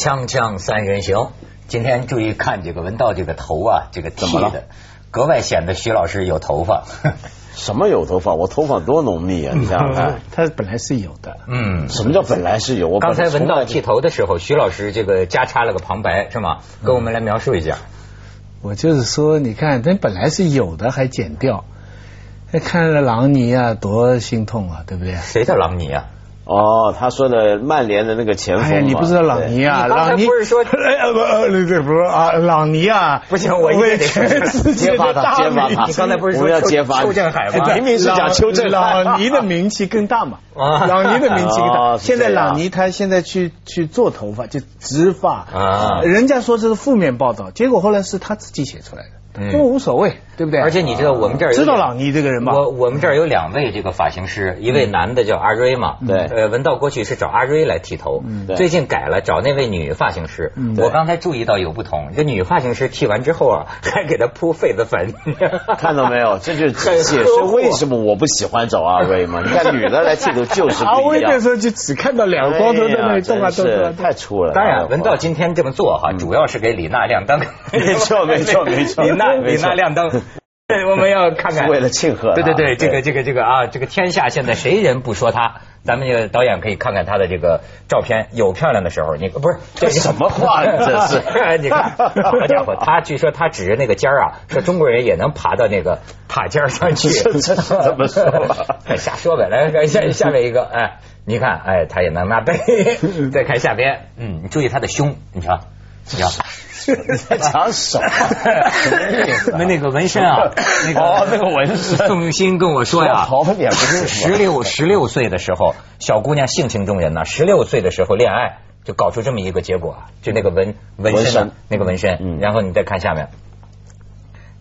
锵锵三人行，今天注意看这个文道这个头啊，这个剃的格外显得徐老师有头发。什么有头发？我头发多浓密啊！你想想看，他本来是有的。嗯，什么叫本来是有？我刚才文道剃头的时候，徐老师这个加插了个旁白是吗？跟我们来描述一下。我就是说，你看，他本来是有的，还剪掉。那看了朗尼啊，多心痛啊，对不对？谁叫朗尼啊？哦，他说的曼联的那个前锋哎呀，你不知道朗尼啊？朗尼不是说呃不呃对不是啊，朗尼啊，不行，我为全世界揭发他，揭发他。你刚才不是说要揭发邱振海吗？明明是讲邱振海，朗尼的名气更大嘛。啊，朗尼的名气更大。现在朗尼他现在去去做头发，就植发啊。人家说这是负面报道，结果后来是他自己写出来的。都无所谓，对不对？而且你知道我们这儿知道朗尼这个人吗？我我们这儿有两位这个发型师，一位男的叫阿瑞嘛，对，呃，文道过去是找阿瑞来剃头，最近改了找那位女发型师。我刚才注意到有不同，这女发型师剃完之后啊，还给他铺痱子粉，看到没有？这就 解释为什么我不喜欢找阿瑞嘛。你看女的来剃头就是阿瑞那时候就只看到两个光头在那里动啊动啊，太粗了。当然，文道今天这么做哈，主要是给李娜亮灯。没错没错没错。那李娜亮灯，对我们要看看，为了庆贺。对对对，这个这个这个啊，这个天下现在谁人不说他？咱们这个导演可以看看他的这个照片，有漂亮的时候，你不是这什么话？这是 你看，好家伙，他据说他指着那个尖儿啊，说中国人也能爬到那个塔尖上去，这怎么说？瞎说呗。来，下下面一个，哎，你看，哎，他也能拿背。再看下边，嗯，你注意他的胸，你瞧，你瞧。在讲什么？那那个纹身啊，那个那个纹身，宋鑫跟我说呀，十六十六岁的时候，小姑娘性情中人呐，十六岁的时候恋爱就搞出这么一个结果，就那个纹纹身那个纹身，然后你再看下面，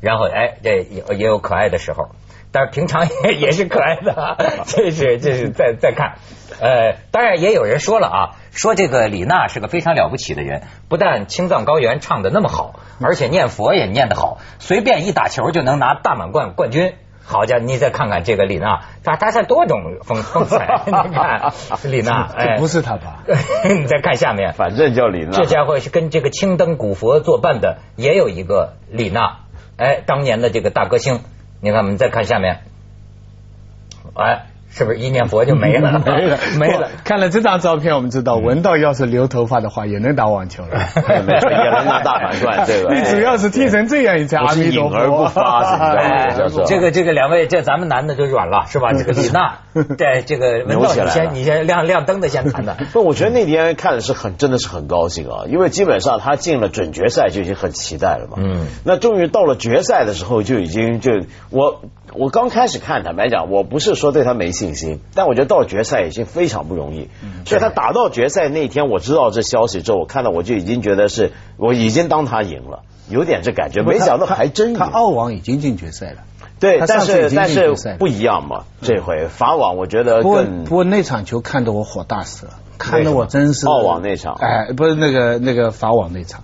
然后哎，这也也有可爱的时候。但是平常也 也是可爱的，这是这是再再看，呃，当然也有人说了啊，说这个李娜是个非常了不起的人，不但青藏高原唱的那么好，而且念佛也念得好，随便一打球就能拿大满贯冠军。好家伙，你再看看这个李娜，她她是多种风风采，你看李娜，这，不是她吧？你再看下面，反正叫李娜，这家伙是跟这个青灯古佛作伴的，也有一个李娜，哎，当年的这个大歌星。你看，我们再看下面，哎。是不是一念佛就没了？没了，没了。看了这张照片，我们知道文道要是留头发的话，也能打网球了，也能拿大满贯。这个 你主要是剃成这样，一才阿弥陀佛。而不发，这个这个两位，这咱们男的就软了，是吧？这个李娜，对这个文道，你先你先亮亮灯的先谈谈。不，我觉得那天看的是很真的是很高兴啊，因为基本上他进了准决赛就已经很期待了嘛。嗯。那终于到了决赛的时候，就已经就我。我刚开始看，坦白讲，我不是说对他没信心，但我觉得到决赛已经非常不容易。所以他打到决赛那天，我知道这消息之后，我看到我就已经觉得是我已经当他赢了，有点这感觉。没想到还真赢。他澳网已经进决赛了，对，但是但是不一样嘛，这回法网我觉得更。不过那场球看得我火大死了，看得我真是。澳网那场，哎，不是那个那个法网那场，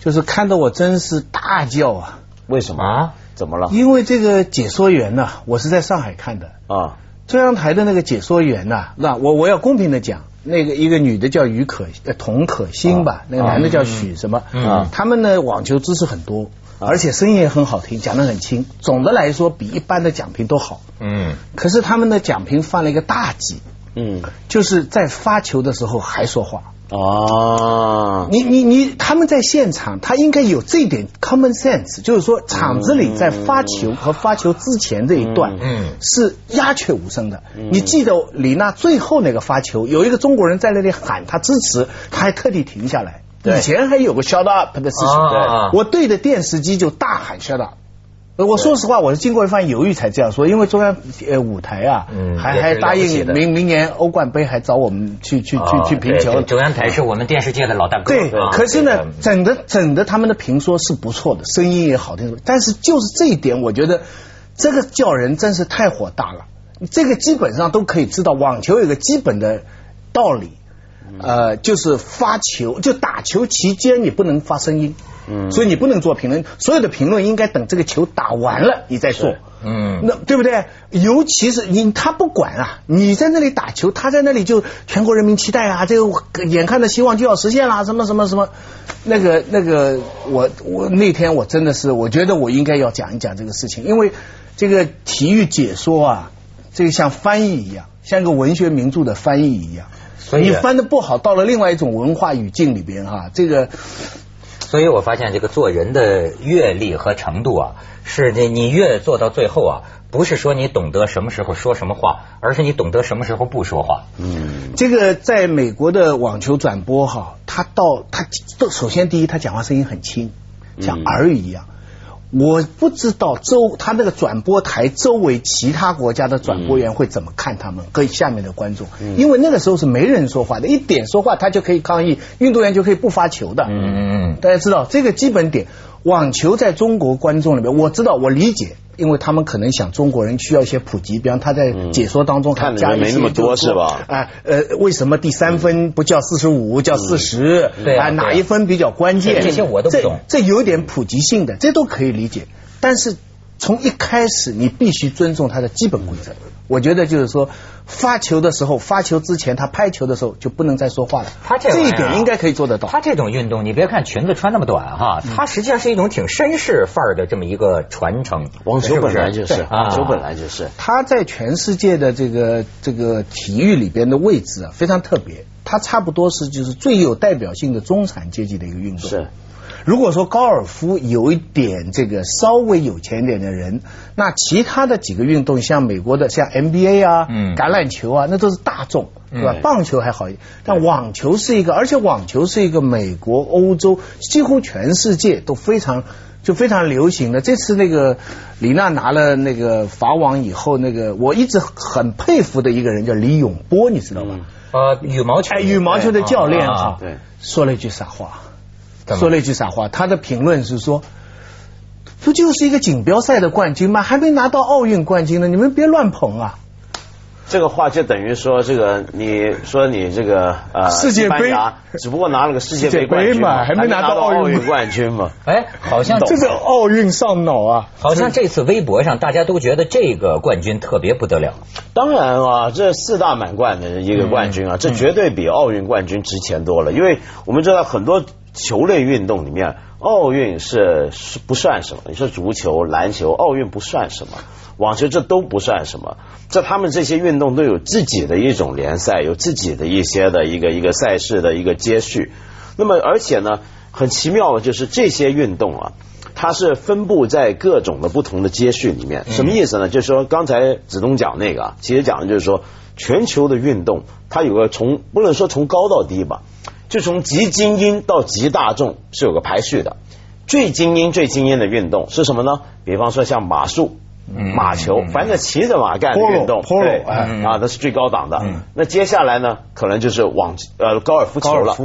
就是看得我真是大叫啊！为什么啊？怎么了？因为这个解说员呢，我是在上海看的啊。中央台的那个解说员呢，那我我要公平的讲，那个一个女的叫于可呃童可欣吧，那个男的叫许什么？啊，他们呢网球知识很多，而且声音也很好听，讲的很轻。总的来说，比一般的讲评都好。嗯。可是他们的讲评犯了一个大忌。嗯。就是在发球的时候还说话。哦，你你你，他们在现场，他应该有这点 common sense，就是说场子里在发球和发球之前这一段，嗯，是鸦雀无声的。你记得李娜最后那个发球，有一个中国人在那里喊他支持，他还特地停下来。以前还有个 shut up 的事情，我对着电视机就大喊 shut up。我说实话，我是经过一番犹豫才这样说，因为中央呃舞台啊，还还答应明明年欧冠杯还找我们去去去去评球。中央台是我们电视界的老大哥。对，可是呢，整的整的他们的评说是不错的，声音也好听，但是就是这一点，我觉得这个叫人真是太火大了。这个基本上都可以知道，网球有个基本的道理，呃，就是发球就打球期间你不能发声音。嗯，所以你不能做评论，所有的评论应该等这个球打完了你再做。嗯，那对不对？尤其是你他不管啊，你在那里打球，他在那里就全国人民期待啊，这个眼看着希望就要实现了，什么什么什么，那个那个，我我那天我真的是，我觉得我应该要讲一讲这个事情，因为这个体育解说啊，这个像翻译一样，像一个文学名著的翻译一样，所以你翻的不好，到了另外一种文化语境里边哈，这个。所以我发现这个做人的阅历和程度啊，是你你越做到最后啊，不是说你懂得什么时候说什么话，而是你懂得什么时候不说话。嗯，这个在美国的网球转播哈，他到他首先第一，他讲话声音很轻，像儿语一样。我不知道周他那个转播台周围其他国家的转播员会怎么看他们跟下面的观众，因为那个时候是没人说话的，一点说话他就可以抗议，运动员就可以不发球的。嗯嗯嗯，大家知道这个基本点，网球在中国观众里面，我知道我理解。因为他们可能想中国人需要一些普及，比方他在解说当中他加一些，没那么多是吧？啊呃，为什么第三分不叫四十五叫四十？对啊，哪一分比较关键？这些我都不懂。这有点普及性的，这都可以理解。但是从一开始，你必须尊重他的基本规则。我觉得就是说，发球的时候，发球之前他拍球的时候就不能再说话了。他这一点应该可以做得到。他这种运动，你别看裙子穿那么短哈，它实际上是一种挺绅士范儿的这么一个传承。网球本来就是，网球本来就是。他在全世界的这个这个体育里边的位置啊，非常特别。他差不多是就是最有代表性的中产阶级的一个运动。是。如果说高尔夫有一点这个稍微有钱点的人，那其他的几个运动，像美国的像 NBA 啊，橄榄球啊，那都是大众，对吧？棒球还好一点，但网球是一个，而且网球是一个美国、欧洲几乎全世界都非常就非常流行的。这次那个李娜拿了那个法网以后，那个我一直很佩服的一个人叫李永波，你知道吗？呃，羽毛球，哎羽毛球的教练啊，对，说了一句傻话。说了一句傻话，他的评论是说，不就是一个锦标赛的冠军吗？还没拿到奥运冠军呢，你们别乱捧啊！这个话就等于说，这个你说你这个呃世界杯，只不过拿了个世界杯冠军嘛，还没拿到奥运冠军嘛？哎，好像这个奥运上脑啊！好像这次微博上大家都觉得这个冠军特别不得了。当然啊，这四大满贯的一个冠军啊，这绝对比奥运冠军值钱多了，因为我们知道很多。球类运动里面，奥运是是不算什么。你说足球、篮球，奥运不算什么，网球这都不算什么。这他们这些运动都有自己的一种联赛，有自己的一些的一个一个赛事的一个接续。那么而且呢，很奇妙的就是这些运动啊，它是分布在各种的不同的接续里面。什么意思呢？就是说刚才子东讲那个，其实讲的就是说，全球的运动它有个从不能说从高到低吧。就从极精英到极大众是有个排序的，最精英最精英的运动是什么呢？比方说像马术、马球，反正骑着马干的运动，对啊，那是最高档的。那接下来呢，可能就是网呃高尔夫球了。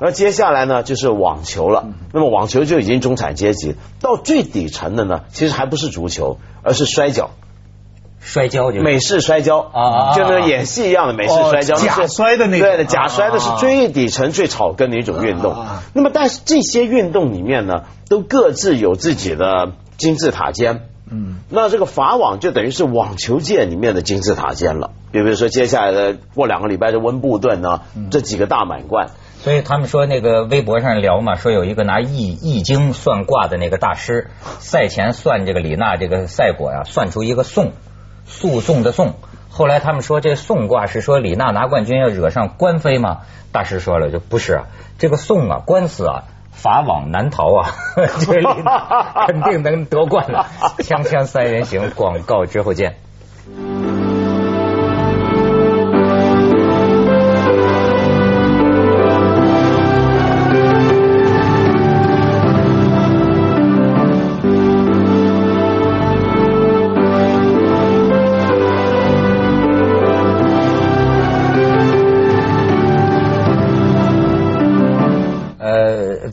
那接下来呢，就是网球了。那么网球就已经中产阶级，到最底层的呢，其实还不是足球，而是摔跤。摔跤就美式摔跤啊，就是演戏一样的美式摔跤，假摔的那对的假摔的是最底层最草根的一种运动。那么，但是这些运动里面呢，都各自有自己的金字塔尖。嗯，那这个法网就等于是网球界里面的金字塔尖了。比如说，接下来的过两个礼拜的温布顿呢，这几个大满贯。所以他们说那个微博上聊嘛，说有一个拿易易经算卦的那个大师，赛前算这个李娜这个赛果呀，算出一个宋。诉讼的讼，后来他们说这讼卦是说李娜拿冠军要惹上官非吗？大师说了，就不是啊，这个讼啊，官司啊，法网难逃啊，这李娜肯定能得冠了。锵锵三人行，广告之后见。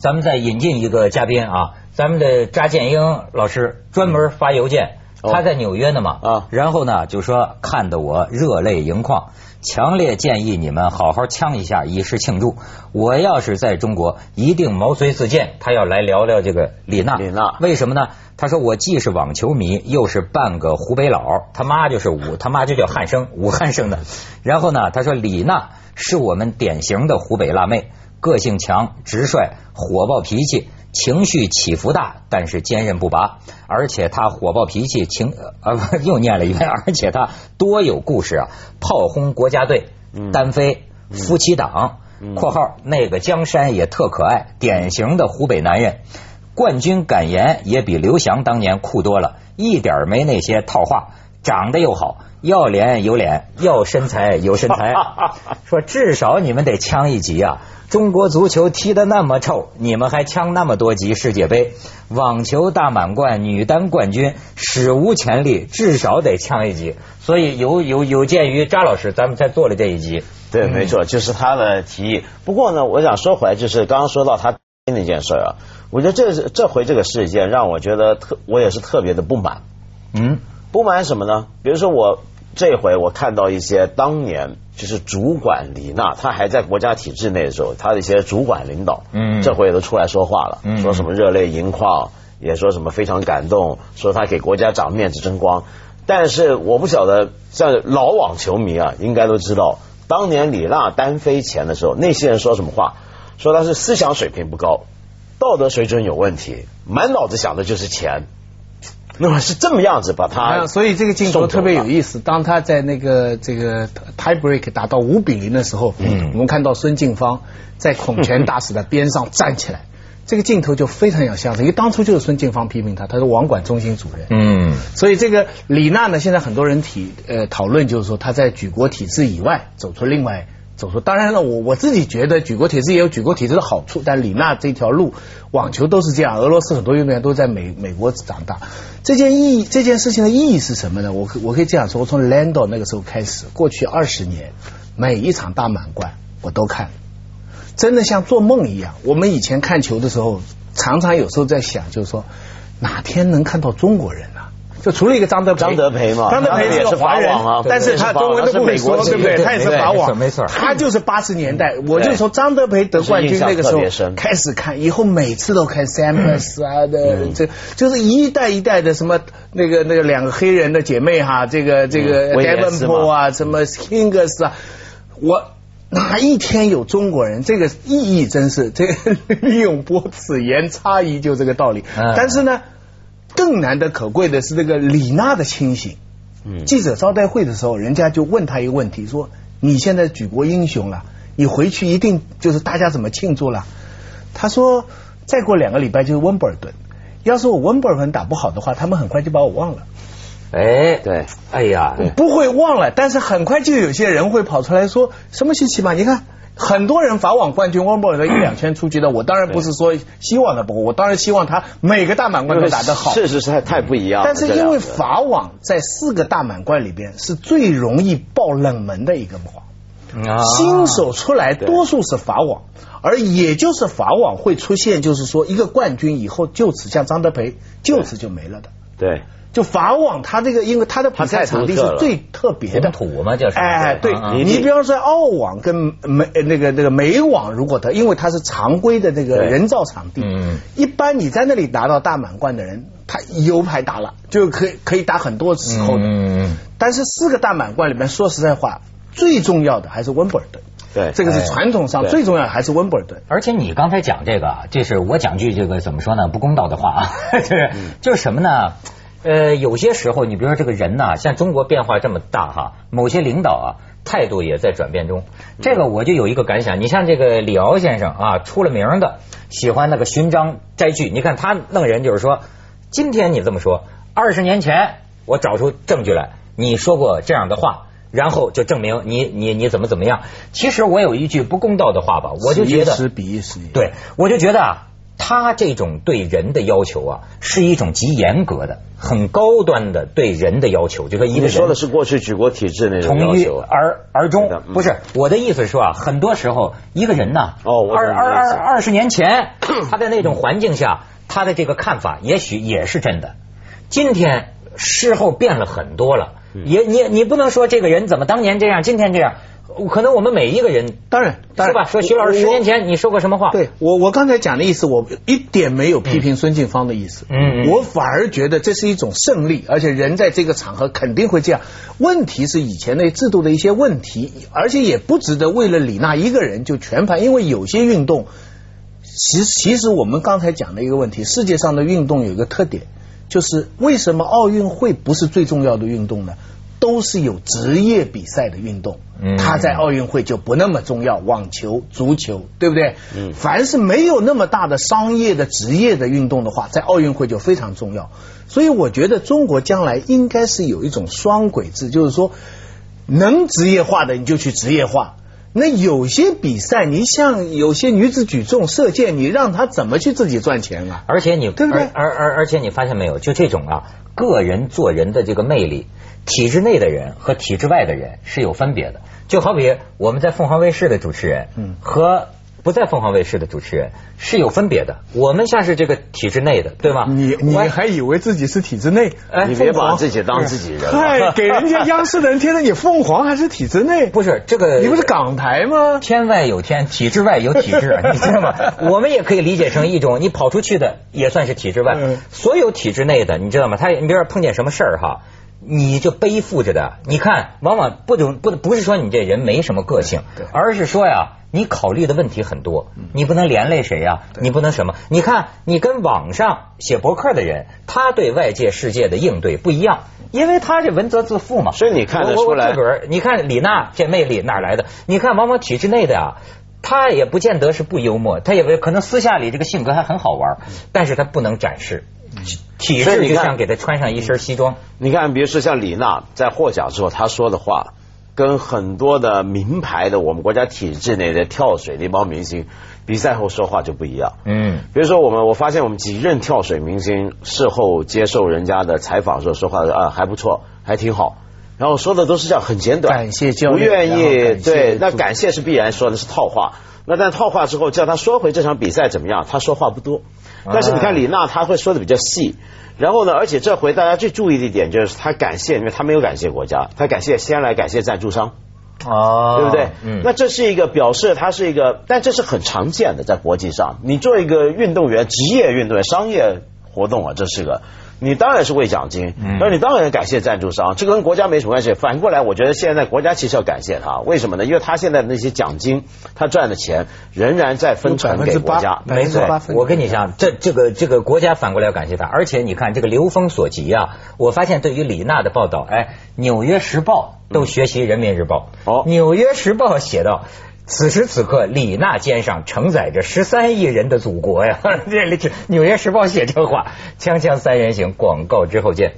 咱们再引进一个嘉宾啊，咱们的扎建英老师专门发邮件他在纽约呢嘛，啊，然后呢就说看得我热泪盈眶，强烈建议你们好好呛一下，以示庆祝。我要是在中国，一定毛遂自荐，他要来聊聊这个李娜。李娜为什么呢？他说我既是网球迷，又是半个湖北佬，他妈就是武，他妈就叫汉生，武汉生的。然后呢，他说李娜是我们典型的湖北辣妹，个性强、直率、火爆脾气。情绪起伏大，但是坚韧不拔，而且他火爆脾气，情呃 又念了一遍，而且他多有故事啊，炮轰国家队，单飞，夫妻档（括号那个江山也特可爱，典型的湖北男人），冠军感言也比刘翔当年酷多了，一点没那些套话，长得又好，要脸有脸，要身材有身材，说至少你们得呛一级啊。中国足球踢得那么臭，你们还抢那么多级世界杯？网球大满贯女单冠军史无前例，至少得抢一级。所以有有有鉴于扎老师，咱们才做了这一集。对，没错，就是他的提议。不过呢，我想说回来，就是刚刚说到他那件事啊，我觉得这这回这个事件让我觉得特，我也是特别的不满。嗯，不满什么呢？比如说我。这回我看到一些当年就是主管李娜，她还在国家体制内的时候，她的一些主管领导，嗯，这回也都出来说话了，说什么热泪盈眶，也说什么非常感动，说她给国家长面子争光。但是我不晓得，像老网球迷啊，应该都知道，当年李娜单飞前的时候，那些人说什么话？说她是思想水平不高，道德水准有问题，满脑子想的就是钱。那么是这么样子把他，所以这个镜头特别有意思。当他在那个这个 tie break 打到五比零的时候，嗯，我们看到孙静芳在孔权大使的边上站起来，这个镜头就非常有相似。因为当初就是孙静芳批评他，他是网管中心主任，嗯，所以这个李娜呢，现在很多人提呃讨论就是说他在举国体制以外走出另外。走出，当然了，我我自己觉得举国体制也有举国体制的好处，但李娜这条路，网球都是这样，俄罗斯很多运动员都在美美国长大，这件意义这件事情的意义是什么呢？我可我可以这样说，我从 Lando 那个时候开始，过去二十年，每一场大满贯我都看，真的像做梦一样。我们以前看球的时候，常常有时候在想，就是说哪天能看到中国人呢？就除了一个张德张德培嘛，张德培也是华人啊，但是他中文都不会说，对不对？他也是法网，没错，他就是八十年代，我就从张德培得冠军那个时候开始看，以后每次都看 Sampras 啊的，这就是一代一代的什么那个那个两个黑人的姐妹哈，这个这个 Devonpo 啊，什么 King's 啊，我哪一天有中国人，这个意义真是这个 利用波此言差异，就这个道理。但是呢。更难得可贵的是这个李娜的清醒。嗯，记者招待会的时候，人家就问他一个问题，说：“你现在举国英雄了，你回去一定就是大家怎么庆祝了？”他说：“再过两个礼拜就是温布尔顿，要是我温布尔顿打不好的话，他们很快就把我忘了。”哎，对，哎呀，不会忘了，但是很快就有些人会跑出来说：“什么稀奇嘛？你看。”很多人法网冠军温布尔的一两圈出局的，我当然不是说希望他不过，我当然希望他每个大满贯都打得好。事实是太不一样。但是因为法网在四个大满贯里边是最容易爆冷门的一个网，新手出来多数是法网，而也就是法网会出现，就是说一个冠军以后就此像张德培就此就没了的。对。就法网，它这个因为它的比赛场地是最特别的土嘛，叫哎，对你比方说澳网跟美那个那个美网，如果它因为它是常规的那个人造场地，嗯，一般你在那里拿到大满贯的人，他有牌打了，就可以可以打很多时候的。嗯但是四个大满贯里面，说实在话，最重要的还是温布尔顿。对，这个是传统上最重要的还是温布尔顿。而且你刚才讲这个，这是我讲句这个怎么说呢？不公道的话啊，就是就是什么呢？呃，有些时候，你比如说这个人呐，像中国变化这么大哈，某些领导啊态度也在转变中。这个我就有一个感想，你像这个李敖先生啊，出了名的喜欢那个寻章摘句，你看他弄人就是说，今天你这么说，二十年前我找出证据来，你说过这样的话，然后就证明你你你怎么怎么样。其实我有一句不公道的话吧，我就觉得，对，我就觉得啊。他这种对人的要求啊，是一种极严格的、很高端的对人的要求。就说一个人说的是过去举国体制那种要求，而而终不是我的意思是说啊，很多时候一个人呢，二二二二十年前他在那种环境下，他的这个看法也许也是真的。今天事后变了很多了。也你你不能说这个人怎么当年这样，今天这样。可能我们每一个人，当然，是吧？说徐老师十年前你说过什么话？对我，我刚才讲的意思，我一点没有批评孙静芳的意思。嗯，我反而觉得这是一种胜利，而且人在这个场合肯定会这样。问题是以前那制度的一些问题，而且也不值得为了李娜一个人就全盘，因为有些运动，其其实我们刚才讲的一个问题，世界上的运动有一个特点，就是为什么奥运会不是最重要的运动呢？都是有职业比赛的运动，它在奥运会就不那么重要。网球、足球，对不对？嗯，凡是没有那么大的商业的职业的运动的话，在奥运会就非常重要。所以我觉得中国将来应该是有一种双轨制，就是说能职业化的你就去职业化。那有些比赛，你像有些女子举重、射箭，你让她怎么去自己赚钱啊？而且你对不对？而而而且你发现没有，就这种啊，个人做人的这个魅力。体制内的人和体制外的人是有分别的，就好比我们在凤凰卫视的主持人，嗯，和不在凤凰卫视的主持人是有分别的。我们像是这个体制内的，对吗？你你还以为自己是体制内？哎，你别把自己当自己人。嗨，给人家央视的人听着，你凤凰还是体制内？不是这个，你不是港台吗？天外有天，体制外有体制，你知道吗？我们也可以理解成一种，你跑出去的也算是体制外。所有体制内的，你知道吗？他你比如说碰见什么事儿哈？你就背负着的，你看，往往不不不不是说你这人没什么个性，而是说呀，你考虑的问题很多，你不能连累谁呀，你不能什么？你看，你跟网上写博客的人，他对外界世界的应对不一样，因为他这文责自负嘛。所以你看得出来，你看李娜这魅力哪来的？你看往往体制内的呀，他也不见得是不幽默，他也可能私下里这个性格还很好玩，但是他不能展示。体制就像给他穿上一身西装。你看，比如说像李娜在获奖之后，她说的话，跟很多的名牌的我们国家体制内的跳水那帮明星比赛后说话就不一样。嗯，比如说我们，我发现我们几任跳水明星事后接受人家的采访时候说话啊还不错，还挺好，然后说的都是这样很简短，感谢教不愿意对，那感谢是必然说的是套话，那但套话之后叫他说回这场比赛怎么样，他说话不多。但是你看李娜，她会说的比较细，然后呢，而且这回大家最注意的一点就是她感谢，因为她没有感谢国家，她感谢先来感谢赞助商，哦，对不对？嗯，那这是一个表示，它是一个，但这是很常见的在国际上，你做一个运动员，职业运动员，商业活动啊，这是个。你当然是为奖金，那你当然感谢赞助商，这跟国家没什么关系。反过来，我觉得现在国家其实要感谢他，为什么呢？因为他现在那些奖金，他赚的钱仍然在分成给国家。没错，我跟你讲，这这个这个国家反过来要感谢他，而且你看这个流风所及啊，我发现对于李娜的报道，哎，《纽约时报》都学习《人民日报》。哦，《纽约时报》写道。此时此刻，李娜肩上承载着十三亿人的祖国呀！这里《纽约时报》写这话，锵锵三人行广告之后见。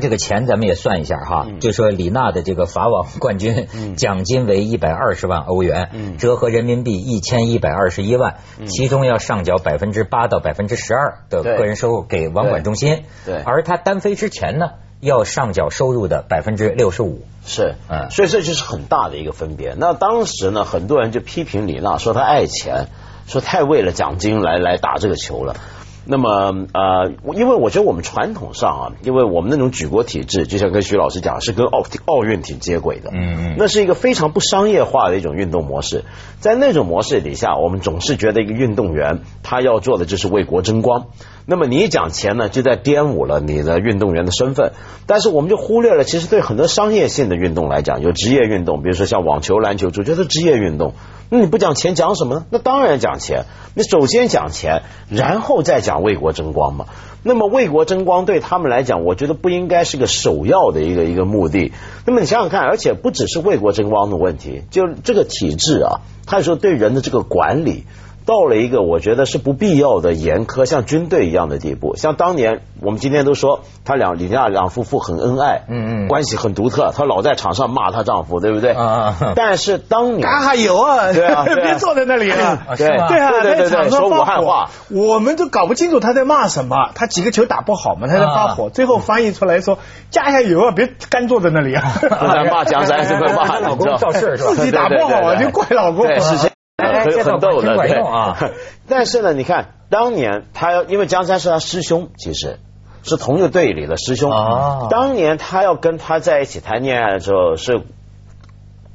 然，这个钱咱们也算一下哈。就说李娜的这个法网冠军 奖金为一百二十万欧元，折合人民币一千一百二十一万，其中要上缴百分之八到百分之十二的个人收入给网管中心。对，而他单飞之前呢，要上缴收入的百分之六十五。是，嗯，所以这就是很大的一个分别。那当时呢，很多人就批评李娜，说她爱钱，说太为了奖金来来打这个球了。那么呃，因为我觉得我们传统上啊，因为我们那种举国体制，就像跟徐老师讲，是跟奥奥运挺接轨的，嗯嗯，那是一个非常不商业化的一种运动模式。在那种模式底下，我们总是觉得一个运动员他要做的就是为国争光。那么你一讲钱呢，就在玷污了你的运动员的身份。但是我们就忽略了，其实对很多商业性的运动来讲，有职业运动，比如说像网球、篮球，足球是职业运动。那你不讲钱讲什么呢？那当然讲钱。你首先讲钱，然后再讲为国争光嘛。那么为国争光对他们来讲，我觉得不应该是个首要的一个一个目的。那么你想想看，而且不只是为国争光的问题，就这个体制啊，他有时候对人的这个管理。到了一个我觉得是不必要的严苛，像军队一样的地步。像当年我们今天都说他两李娜两夫妇很恩爱，嗯嗯，关系很独特，她老在场上骂她丈夫，对不对？啊啊！但是当年还有啊，对啊，别坐在那里 啊，对对啊，对对对，说武汉话，我们都搞不清楚他在骂什么。他几个球打不好嘛，他在发火，最后翻译出来说加一下油啊，别干坐在那里啊。在骂江山是吧？骂老公造事是吧？自己打不好啊，就怪老公。对，是很很逗的，对啊。但是呢，你看当年他要，因为江山是他师兄，其实是同一个队里的师兄。啊。当年他要跟他在一起谈恋爱的时候，是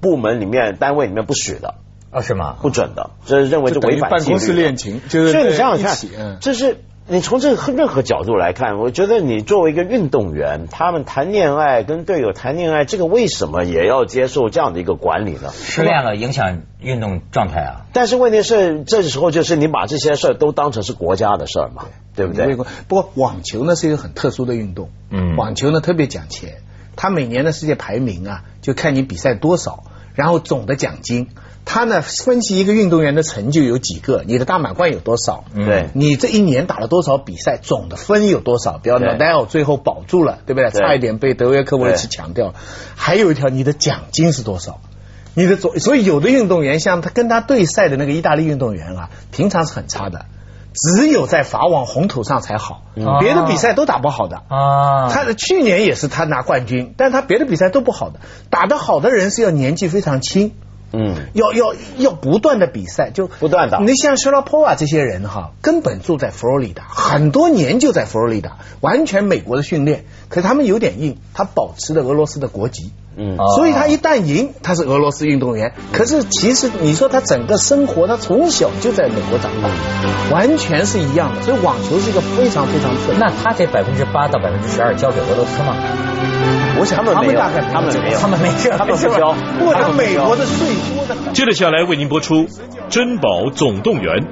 部门里面、单位里面不许的。啊，是吗？不准的，这认为是违反办公室恋情，就是所以你想想看，这是。你从这个任何角度来看，我觉得你作为一个运动员，他们谈恋爱跟队友谈恋爱，这个为什么也要接受这样的一个管理呢？失恋了影响运动状态啊！但是问题是，这时候就是你把这些事儿都当成是国家的事儿嘛，对不对？不过网球呢是一个很特殊的运动，嗯，网球呢特别讲钱，它每年的世界排名啊，就看你比赛多少，然后总的奖金。他呢分析一个运动员的成就有几个，你的大满贯有多少？对，你这一年打了多少比赛，总的分有多少？比如纳达尔最后保住了，对不对？差一点被德约科维奇抢掉。还有一条，你的奖金是多少？你的总，所以有的运动员像他跟他对赛的那个意大利运动员啊，平常是很差的，只有在法网红土上才好，别的比赛都打不好的。啊，他的去年也是他拿冠军，但他别的比赛都不好的。打得好的人是要年纪非常轻。嗯，要要要不断的比赛，就不断的。你像施拉波啊这些人哈，根本住在佛罗里达，很多年就在佛罗里达，完全美国的训练。可是他们有点硬，他保持了俄罗斯的国籍。嗯，所以他一旦赢，他是俄罗斯运动员。可是其实你说他整个生活，他从小就在美国长大，完全是一样的。所以网球是一个非常非常特。那他这百分之八到百分之十二交给俄罗斯吗？我想他们大概他们没有，他们没有，他们不交。不过他美国的税多的很。接着下来为您播出《珍宝总动员》。